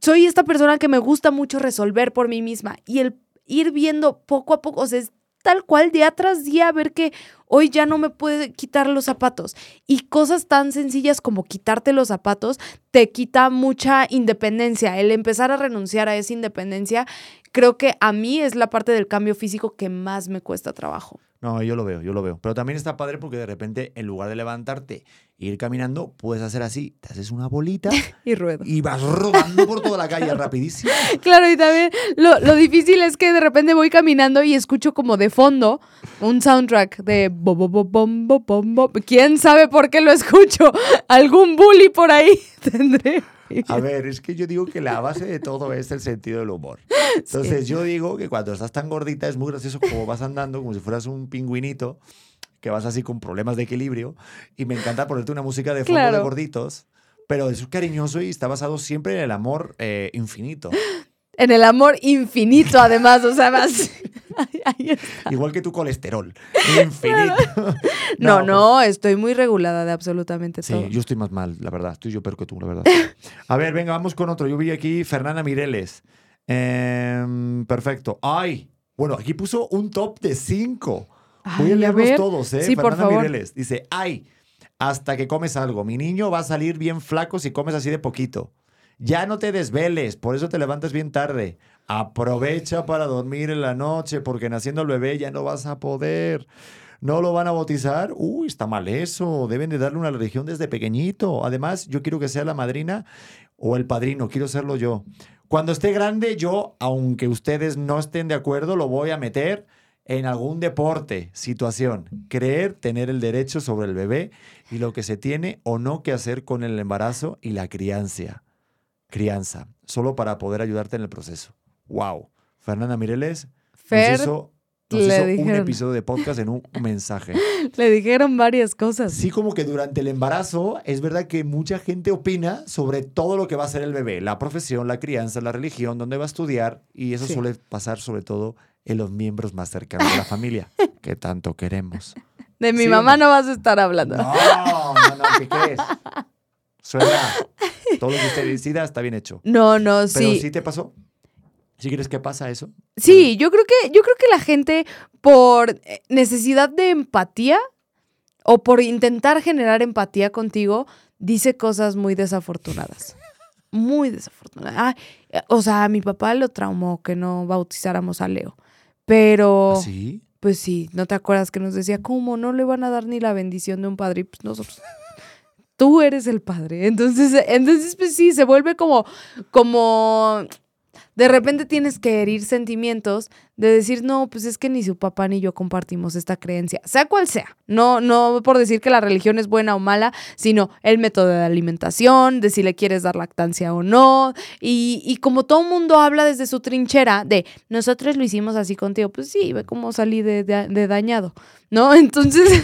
soy esta persona que me gusta mucho resolver por mí misma. Y el ir viendo poco a poco, o sea, es tal cual día tras día ver que hoy ya no me puede quitar los zapatos. Y cosas tan sencillas como quitarte los zapatos te quita mucha independencia. El empezar a renunciar a esa independencia, creo que a mí es la parte del cambio físico que más me cuesta trabajo. No, yo lo veo, yo lo veo. Pero también está padre porque de repente, en lugar de levantarte ir caminando, puedes hacer así. Te haces una bolita Y ruedo. y vas rodando por toda la calle rapidísimo. Claro, y también lo, lo difícil es que de repente voy caminando y escucho como de fondo un soundtrack de bo, bo, bo, bom, bo, bom, bo. ¿Quién sabe por qué lo escucho? Algún bully por ahí tendré. A ver, es que yo digo que la base de todo es el sentido del humor. Entonces yo digo que cuando estás tan gordita es muy gracioso como vas andando, como si fueras un pingüinito, que vas así con problemas de equilibrio. Y me encanta ponerte una música de fondo de gorditos, pero es cariñoso y está basado siempre en el amor eh, infinito. En el amor infinito, además, o sea, vas. Ahí- ahí está. Igual que tu colesterol, infinito. No, no, estoy muy regulada de absolutamente Sí, todo. yo estoy más mal, la verdad. Estoy yo peor que tú, la verdad. A ver, venga, vamos con otro. Yo vi aquí Fernanda Mireles. Em, perfecto. ¡Ay! Bueno, aquí puso un top de cinco. Ay, a a leerlos ver. todos, ¿eh? Sí, por Fernanda favor. Mireles. Dice, ¡ay! Hasta que comes algo. Mi niño va a salir bien flaco si comes así de poquito. Ya no te desveles, por eso te levantas bien tarde. Aprovecha para dormir en la noche, porque naciendo el bebé ya no vas a poder. ¿No lo van a bautizar? Uy, está mal eso. Deben de darle una religión desde pequeñito. Además, yo quiero que sea la madrina o el padrino. Quiero serlo yo. Cuando esté grande, yo, aunque ustedes no estén de acuerdo, lo voy a meter en algún deporte, situación. Creer tener el derecho sobre el bebé y lo que se tiene o no que hacer con el embarazo y la crianza. Crianza. Solo para poder ayudarte en el proceso. Wow. Fernanda Mireles Fer, nos hizo, un episodio de podcast en un mensaje. Le dijeron varias cosas. Sí, como que durante el embarazo es verdad que mucha gente opina sobre todo lo que va a ser el bebé, la profesión, la crianza, la religión, dónde va a estudiar, y eso Sí. suele pasar sobre todo en los miembros más cercanos de la familia, que tanto queremos. De mi ¿Sí mamá no? no vas a estar hablando. No, no, no, ¿qué crees? Suena, todo lo que usted decida está bien hecho. No, no, Pero sí. sí te pasó. ¿Sí crees que pasa eso? Sí, yo creo que, yo creo que la gente, por eh, necesidad de empatía o por intentar generar empatía contigo, dice cosas muy desafortunadas. Muy desafortunadas. Ay, eh, o sea, a mi papá lo traumó que no bautizáramos a Leo. Pero, ¿Sí? pues sí, ¿no te acuerdas que nos decía, ¿cómo no le van a dar ni la bendición de un padre? Y pues nosotros, tú eres el padre. Entonces, entonces pues sí, se vuelve como, como de repente tienes que herir sentimientos de decir, no, pues es que ni su papá ni yo compartimos esta creencia, sea cual sea. No, no por decir que la religión es buena o mala, sino el método de alimentación, de si le quieres dar lactancia o no. Y, y como todo mundo habla desde su trinchera de, nosotros lo hicimos así contigo, pues sí, ve cómo salí de, de- de dañado, ¿no? Entonces...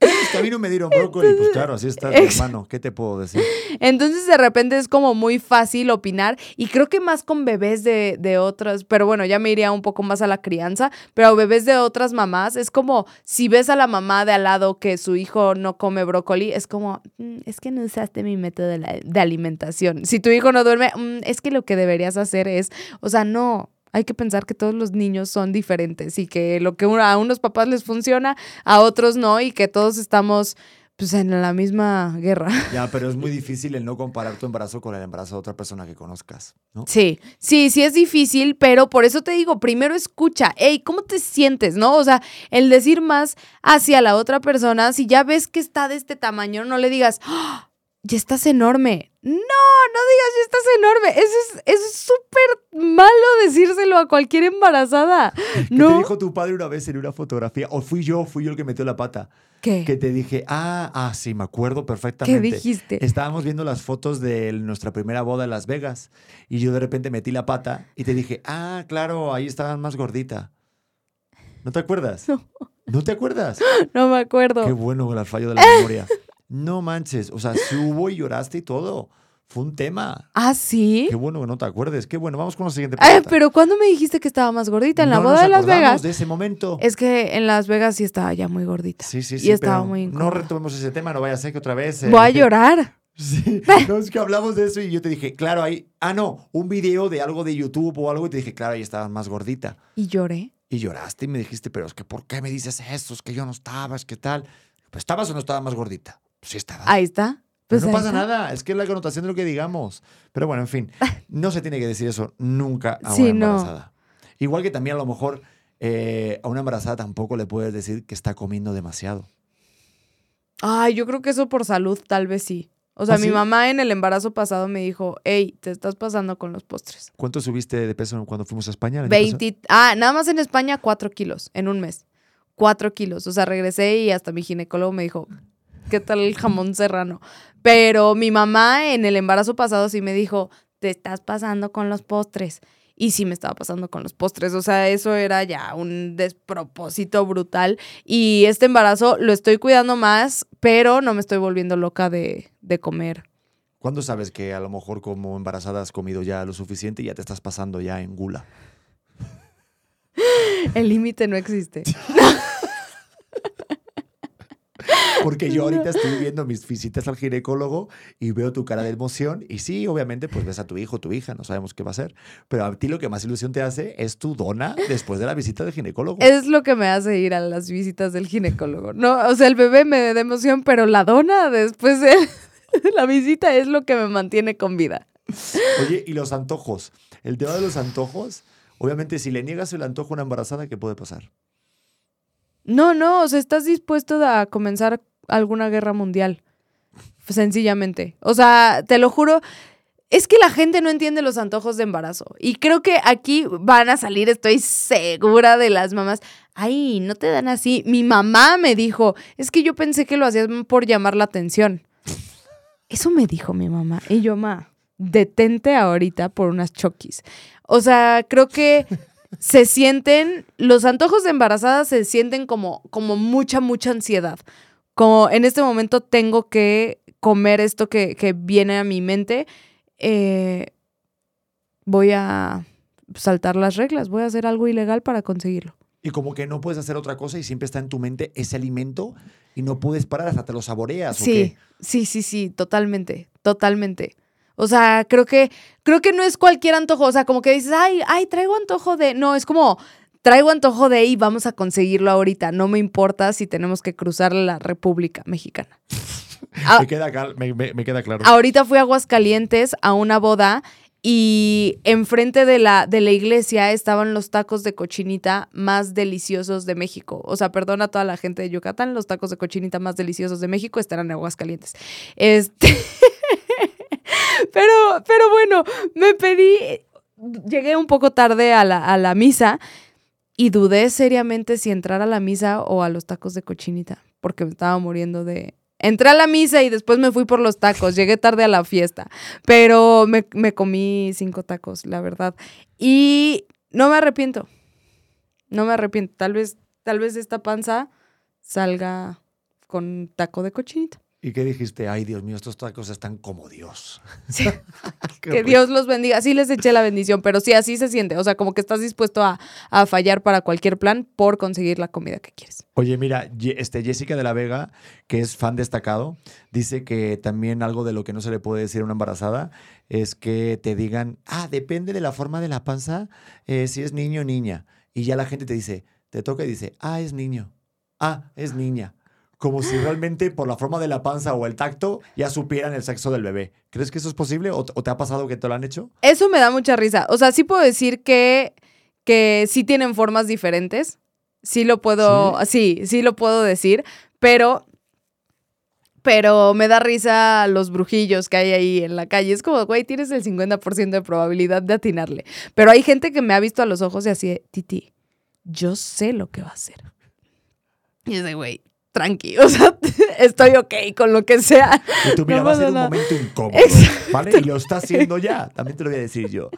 Es que a mí no me dieron brócoli, pues claro, así está hermano. ¿Qué te puedo decir? Entonces de repente es como muy fácil opinar y creo que más con bebés de, de otras, pero bueno, ya me iría un poco más a la crianza, pero bebés de otras mamás es como si ves a la mamá de al lado que su hijo no come brócoli, es como, "Mm, es que no usaste mi método de, la- de alimentación. Si tu hijo no duerme, "Mm, es que lo que deberías hacer es, o sea, no. Hay que pensar que todos los niños son diferentes y que lo que a unos papás les funciona, a otros no, y que todos estamos pues en la misma guerra. Ya, pero es muy difícil el no comparar tu embarazo con el embarazo de otra persona que conozcas, ¿no? Sí, sí, sí es difícil, pero por eso te digo, primero escucha, hey, ¿cómo te sientes? ¿No? O sea, el decir más hacia la otra persona, si ya ves que está de este tamaño, no le digas, "Ah, ya estás enorme. No, no digas, estás enorme. Eso es súper malo decírselo a cualquier embarazada. ¿Qué te ¿No? dijo tu padre una vez en una fotografía? O fui yo, fui yo el que metió la pata. ¿Qué? Que te dije, ah, ah, sí, me acuerdo ¿Qué perfectamente. dijiste? Estábamos viendo las fotos de nuestra primera boda en Las Vegas y yo de repente metí la pata y te dije, ah, claro, ahí estabas más gordita. ¿No te acuerdas? No. ¿No te acuerdas? No me acuerdo. Qué bueno el fallo de la memoria. No manches, o sea, sí hubo y lloraste y todo. Fue un tema. ¿Ah, sí? Qué bueno que no te acuerdes. Qué bueno, vamos con la siguiente Ay, pregunta. pero ¿cuándo me dijiste que estaba más gordita? En la No boda nos de Las Vegas. de ese momento. Es que en Las Vegas sí estaba ya muy gordita. Sí, sí, y sí. estaba pero muy No retomemos ese tema, no vaya a ser que otra vez. eh, Voy a llorar. Sí, no, es que hablamos de eso y yo te dije, claro, ahí. Ah, no, un video de algo de YouTube o algo y te dije, claro, ahí estabas más gordita. Y lloré. Y lloraste y me dijiste, pero es que, ¿por qué me dices eso? Es que yo no estaba, es que tal. Pues, ¿estabas o no estabas más gordita? Pues sí estabas. Ahí está. Pues no ahí pasa está. nada, es que es la connotación de lo que digamos. Pero bueno, en fin, no se tiene que decir eso nunca a una no. embarazada. Igual que también a lo mejor eh, a una embarazada tampoco le puedes decir que está comiendo demasiado. Ay, yo creo que eso por salud tal vez sí. O sea, ¿Ah, mi sí? mamá en el embarazo pasado me dijo, hey, te estás pasando con los postres. ¿Cuánto subiste de peso cuando fuimos a España? el año pasado? 20, ah, nada más en España, cuatro kilos en un mes. Cuatro kilos. O sea, regresé y hasta mi ginecólogo me dijo, ¿qué tal el jamón serrano? Pero mi mamá en el embarazo pasado sí me dijo, te estás pasando con los postres. Y sí me estaba pasando con los postres. O sea, eso era ya un despropósito brutal. Y este embarazo lo estoy cuidando más, pero no me estoy volviendo loca de, de comer. ¿Cuándo sabes que a lo mejor como embarazada has comido ya lo suficiente y ya te estás pasando ya en gula? El límite no existe. Porque yo ahorita estoy viendo mis visitas al ginecólogo y veo tu cara de emoción y sí, obviamente pues ves a tu hijo, tu hija, no sabemos qué va a ser, pero a ti lo que más ilusión te hace es tu dona después de la visita del ginecólogo. Es lo que me hace ir a las visitas del ginecólogo. No, o sea, el bebé me da emoción, pero la dona después de la visita es lo que me mantiene con vida. Oye, y los antojos. El tema de los antojos, obviamente si le niegas el antojo a una embarazada, ¿qué puede pasar? No, no, o sea, estás dispuesto a comenzar alguna guerra mundial. Sencillamente. O sea, te lo juro. Es que la gente no entiende los antojos de embarazo. Y creo que aquí van a salir, estoy segura de las mamás. Ay, no te dan así. Mi mamá me dijo, es que yo pensé que lo hacías por llamar la atención. Eso me dijo mi mamá. Y yo, ma, detente ahorita por unas choquis. O sea, creo que se sienten, los antojos de embarazada se sienten como, como mucha, mucha ansiedad. Como en este momento tengo que comer esto que, que viene a mi mente. eh, voy a saltar las reglas, voy a hacer algo ilegal para conseguirlo. Y como que no puedes hacer otra cosa y siempre está en tu mente ese alimento y no puedes parar hasta te lo saboreas. ¿o Sí, qué? sí, sí, sí, totalmente, totalmente. O sea, creo que, creo que no es cualquier antojo. O sea, como que dices, ay, ay, traigo antojo de. No, es como, traigo antojo de y vamos a conseguirlo ahorita. No me importa si tenemos que cruzar la República Mexicana. Ah, Me, queda, cal- me- me- me queda claro. ahorita fui a Aguascalientes a una boda y enfrente de la, de la iglesia estaban los tacos de cochinita más deliciosos de México. O sea, perdona a toda la gente de Yucatán, los tacos de cochinita más deliciosos de México estarán en Aguascalientes. Este. pero, pero bueno, me pedí. Llegué un poco tarde a la, a la misa y dudé seriamente si entrar a la misa o a los tacos de cochinita, porque me estaba muriendo de, Entré a la misa y después me fui por los tacos. Llegué tarde a la fiesta, pero me, me comí cinco tacos, la verdad. Y no me arrepiento. No me arrepiento. Tal vez, tal vez esta panza salga con taco de cochinita. ¿Y qué dijiste? Ay, Dios mío, estos tacos están como Dios. Qué que. Dios los bendiga. Sí les eché la bendición, pero sí, así se siente. O sea, como que estás dispuesto a, a fallar para cualquier plan por conseguir la comida que quieres. Oye, mira, este Jessica de la Vega, que es fan destacado, dice que también algo de lo que no se le puede decir a una embarazada es que te digan, ah, depende de la forma de la panza, eh, si es niño o niña. Y ya la gente te dice, te toca y dice, ah, es niño, ah, es niña. Como si realmente por la forma de la panza o el tacto ya supieran el sexo del bebé. ¿Crees que eso es posible o, te ha pasado que te lo han hecho? Eso me da mucha risa. O sea, sí puedo decir que, que sí tienen formas diferentes. Sí lo puedo, sí, sí, lo puedo decir, pero, pero me da risa los brujillos que hay ahí en la calle. Es como, güey, tienes el 50% de probabilidad de atinarle. Pero hay gente que me ha visto a los ojos y así, Titi, yo sé lo que va a hacer. Y es de, güey, tranqui, o sea, estoy ok con lo que sea. Y tú, mira, No va a ser un nada. momento incómodo, Exacto. ¿vale? Y lo está haciendo ya, también te lo voy a decir yo.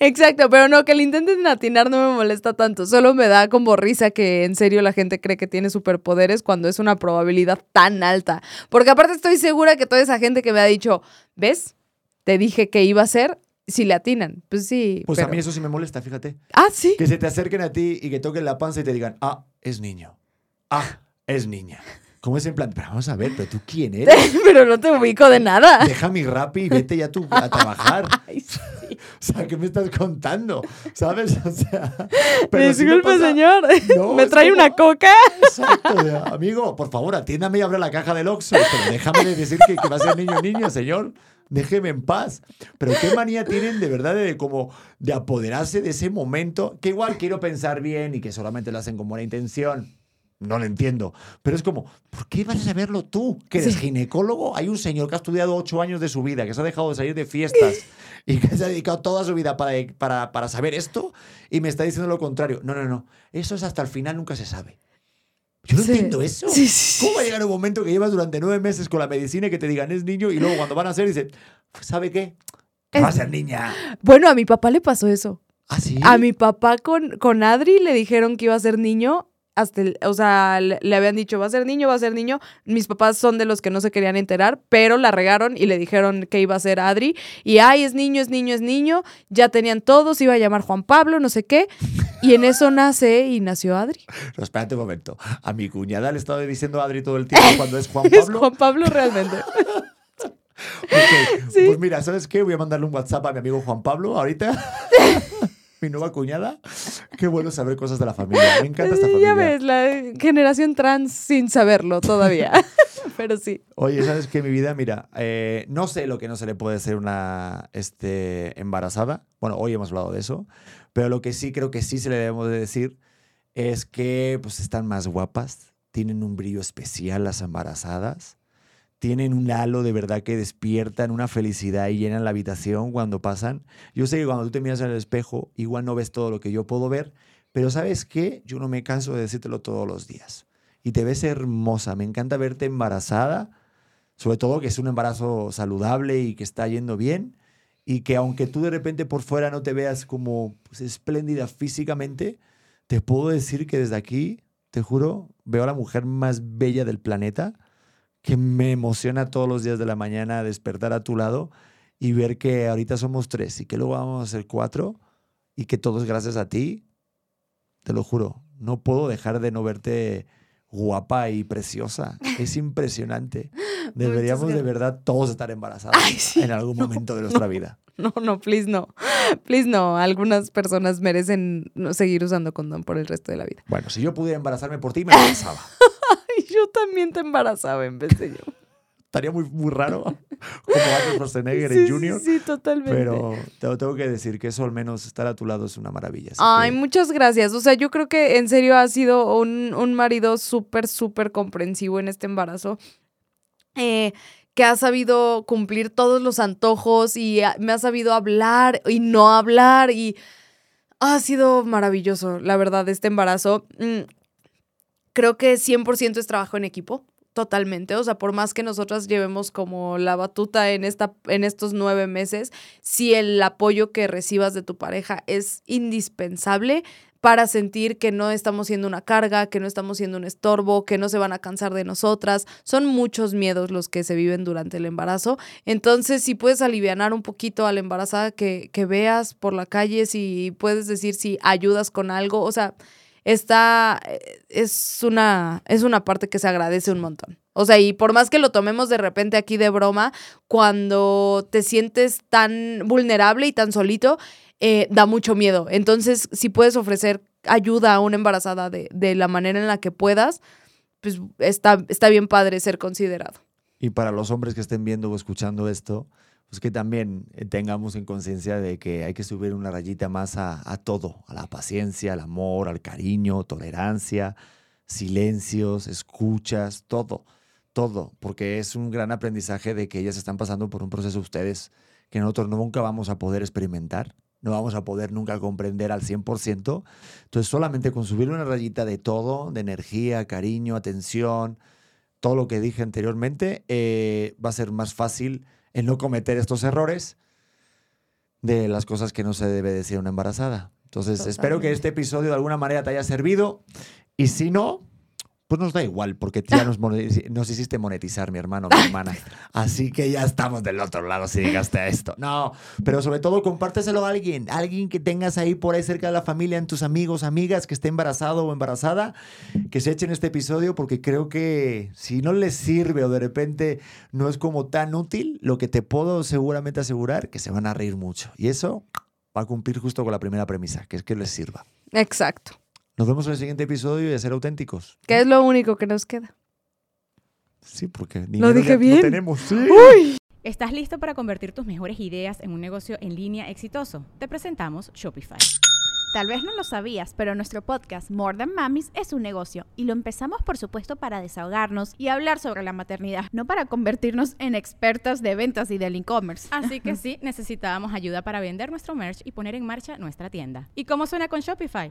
Exacto, pero no, que le intenten atinar no me molesta tanto. Solo me da como risa que en serio la gente cree que tiene superpoderes cuando es una probabilidad tan alta. Porque aparte estoy segura que toda esa gente que me ha dicho, ¿ves? Te dije que iba a ser, si le atinan. Pues sí. Pues a pero- mí eso sí me molesta, fíjate. Ah, sí. Que se te acerquen a ti y que toquen la panza y te digan, ah, es niño. Ah, es niña. Como es en plan, pero vamos a ver, pero tú quién eres? pero no te ubico de nada. Deja mi rap y vete ya tú a trabajar. Ay, sí. O sea, ¿qué me estás contando? ¿Sabes? O sea, pero me Disculpe, pasa- señor. No, ¿Me trae como- una coca? Exacto, de, amigo, por favor, atiéndame y abre la caja del Oxxo. Pero déjame de decir que, que va a ser niño niña, señor. Déjeme en paz. Pero qué manía tienen de verdad de como de apoderarse de ese momento, que igual quiero pensar bien y que solamente lo hacen con buena intención. No lo entiendo. Pero es como, ¿por qué vas a saberlo tú? Que eres Sí. ginecólogo. Hay un señor que ha estudiado ocho años de su vida, que se ha dejado de salir de fiestas y que se ha dedicado toda su vida para, para, para saber esto y me está diciendo lo contrario. No, no, no. Eso es hasta el final, nunca se sabe. Yo no Sí. entiendo eso. Sí, sí, ¿Cómo va a llegar un momento que llevas durante nueve meses con la medicina y que te digan es niño y luego cuando van a ser dicen, pues, ¿sabe qué? Va a ser niña. Bueno, a mi papá le pasó eso. ¿Ah, sí? A mi papá con, con Adri le dijeron que iba a ser niño. Hasta el- o sea, le, habían dicho, va a ser niño, va a ser niño. Mis papás son de los que no se querían enterar, pero la regaron y le dijeron que iba a ser Adri. Y, ay, es niño, es niño, es niño. Ya tenían todos, iba a llamar Juan Pablo, no sé qué. Y en eso nace y nació Adri. Pero espérate un momento. A mi cuñada le estaba diciendo Adri todo el tiempo cuando es Juan Es Pablo. Juan Pablo realmente. Sí. Pues mira, ¿sabes qué? Voy a mandarle un WhatsApp a mi amigo Juan Pablo ahorita. mi nueva cuñada. Qué bueno saber cosas de la familia. Me encanta esta familia. ya ves, la generación trans sin saberlo todavía. pero sí. Oye, ¿sabes qué, mi vida? Mira, eh, no sé lo que no se le puede hacer una este, embarazada. Bueno, hoy hemos hablado de eso. Pero lo que sí creo que sí se le debemos de decir es que pues están más guapas, tienen un brillo especial las embarazadas, tienen un halo de verdad que despiertan una felicidad y llenan la habitación cuando pasan. Yo sé que cuando tú te miras en el espejo, igual no ves todo lo que yo puedo ver, pero ¿sabes qué? Yo no me canso de decírtelo todos los días. Y te ves hermosa, me encanta verte embarazada, sobre todo que es un embarazo saludable y que está yendo bien, y que aunque tú de repente por fuera no te veas como pues, espléndida físicamente, te puedo decir que desde aquí, te juro, veo a la mujer más bella del planeta, que me emociona todos los días de la mañana despertar a tu lado y ver que ahorita somos tres y que luego vamos a ser cuatro y que todo es gracias a ti. Te lo juro, no puedo dejar de no verte guapa y preciosa. Es impresionante. Deberíamos de verdad todos estar embarazados Ay, sí. en algún momento de nuestra vida. No, no, please no. Please no. Algunas personas merecen no seguir usando condón por el resto de la vida. Bueno, si yo pudiera embarazarme por ti, me embarazaba. Yo también te embarazaba en vez de yo. Estaría muy, muy raro. como Arnold Schwarzenegger Sí, en Junior. Sí, totalmente. Pero te tengo que decir que eso al menos estar a tu lado es una maravilla. Ay, que- muchas gracias. O sea, yo creo que en serio ha sido un, un marido súper, súper comprensivo en este embarazo. Eh, que ha sabido cumplir todos los antojos y me ha sabido hablar y no hablar y ha sido maravilloso, la verdad, este embarazo. Creo que 100% es trabajo en equipo, totalmente. O sea, por más que nosotras llevemos como la batuta en, esta, en estos nueve meses, si el apoyo que recibas de tu pareja es indispensable para sentir que no estamos siendo una carga, que no estamos siendo un estorbo, que no se van a cansar de nosotras. Son muchos miedos los que se viven durante el embarazo. Entonces, si puedes alivianar un poquito a la embarazada que, que veas por la calle, si puedes decir si ayudas con algo, o sea, está, eh, es una, es una parte que se agradece un montón. O sea, y por más que lo tomemos de repente aquí de broma, cuando te sientes tan vulnerable y tan solito, eh, da mucho miedo. Entonces, si puedes ofrecer ayuda a una embarazada de, de la manera en la que puedas, pues está, está bien padre ser considerado. Y para los hombres que estén viendo o escuchando esto, pues que también eh, tengamos en conciencia de que hay que subir una rayita más a, todo, a la paciencia, al amor, al cariño, tolerancia, silencios, escuchas, todo, todo, porque es un gran aprendizaje de que ellas están pasando por un proceso ustedes que nosotros nunca vamos a poder experimentar, no vamos a poder nunca comprender al 100%. Entonces solamente con subir una rayita de todo, de energía, cariño, atención, todo lo que dije anteriormente, eh, va a ser más fácil el no cometer estos errores de las cosas que no se debe decir a una embarazada. Entonces, espero que este episodio de alguna manera te haya servido. Y si no, pues nos da igual, porque ya nos, nos hiciste monetizar, mi hermano, mi hermana. Así que ya estamos del otro lado si llegaste a esto. No, pero sobre todo compárteselo a alguien, alguien que tengas ahí por ahí cerca de la familia, en tus amigos, amigas que esté embarazado o embarazada, que se echen este episodio porque creo que si no les sirve o de repente no es como tan útil, lo que te puedo seguramente asegurar que se van a reír mucho. Y eso va a cumplir justo con la primera premisa, que es que les sirva. Exacto. Nos vemos en el siguiente episodio y a ser auténticos. Que es lo único que nos queda. Sí, porque ¿Lo dinero dije ya no bien? tenemos. Sí. ¡Uy! ¿Estás listo para convertir tus mejores ideas en un negocio en línea exitoso? Te presentamos Shopify. Tal vez no lo sabías, pero nuestro podcast More Than Mamis es un negocio y lo empezamos por supuesto para desahogarnos y hablar sobre la maternidad, no para convertirnos en expertas de ventas y del e-commerce. Así que sí, necesitábamos ayuda para vender nuestro merch y poner en marcha nuestra tienda. ¿Y cómo suena con Shopify?